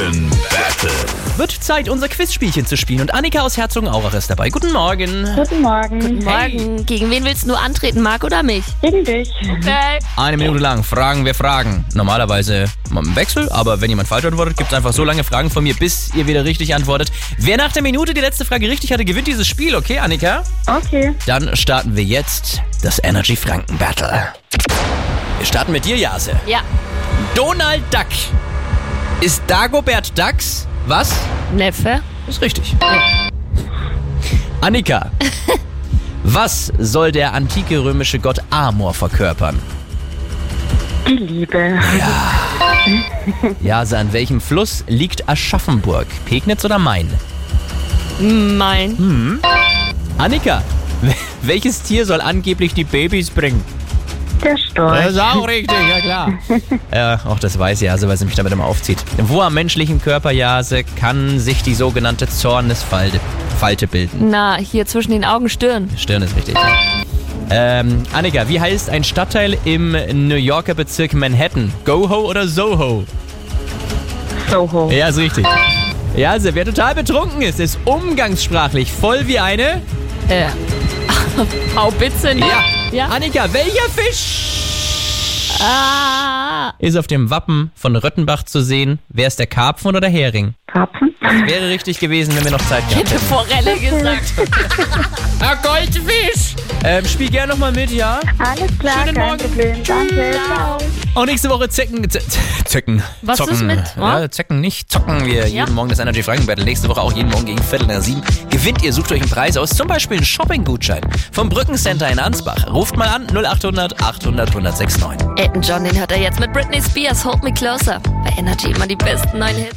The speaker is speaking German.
Franken Battle. Wird Zeit, unser Quizspielchen zu spielen und Annika aus Herzogenaurach ist dabei. Guten Morgen. Guten Morgen. Morgen. Gegen wen willst du antreten, Marc oder mich? Gegen dich. Okay. Eine Minute lang fragen wir Fragen. Normalerweise mal im Wechsel, aber wenn jemand falsch antwortet, gibt es einfach so lange Fragen von mir, bis ihr wieder richtig antwortet. Wer nach der Minute die letzte Frage richtig hatte, gewinnt dieses Spiel, okay, Annika? Okay. Dann starten wir jetzt das Energy Franken Battle. Wir starten mit dir, Jase. Ja. Donald Duck. Ist Dagobert Ducks? Was? Neffe? Ist richtig. Annika. Was soll der antike römische Gott Amor verkörpern? Die Liebe. Jase, an welchem Fluss liegt Aschaffenburg? Pegnitz oder Main? Mein. Annika. wel- Welches Tier soll angeblich die Babys bringen? Der Storch. ist auch richtig, ja klar. ja, auch das weiß Jase, weil sie mich damit immer aufzieht. Wo am menschlichen Körper, Jase, kann sich die sogenannte Zornesfalte Falte bilden? Na, hier zwischen den Augen Stirn. Stirn ist richtig. Ähm, Annika, wie heißt ein Stadtteil im New Yorker Bezirk Manhattan? Goho oder Soho? Soho. Ja, ist richtig. Jase, wer total betrunken ist, ist umgangssprachlich voll wie eine... Äh. Haubitze? ne? Ja. Ja. Annika, welcher Fisch Ah. ist auf dem Wappen von Röttenbach zu sehen? Wer ist der Karpfen oder der Hering? Karpfen. Wäre richtig gewesen, wenn wir noch Zeit gehabt Hätte hätten. Forelle gesagt. Ah, Goldfisch! Ähm, spiel gerne nochmal mit, ja? Alles klar, Schönen kein Morgen. Problem. Danke. Ciao. Auch nächste Woche Zecken. Zecken. Was zocken. ist mit, Ja, Zecken nicht. Zocken wir Ja. jeden Morgen das Energy Franken Battle. Nächste Woche auch jeden Morgen gegen Viertel nach sieben. Gewinnt ihr, sucht euch einen Preis aus. Zum Beispiel einen Shopping-Gutschein vom Brückencenter in Ansbach. Ruft mal an 0800 800 1069. Elton John, den hört er jetzt mit Britney Spears, Hold Me Closer. Bei Energy immer die besten neuen Hits.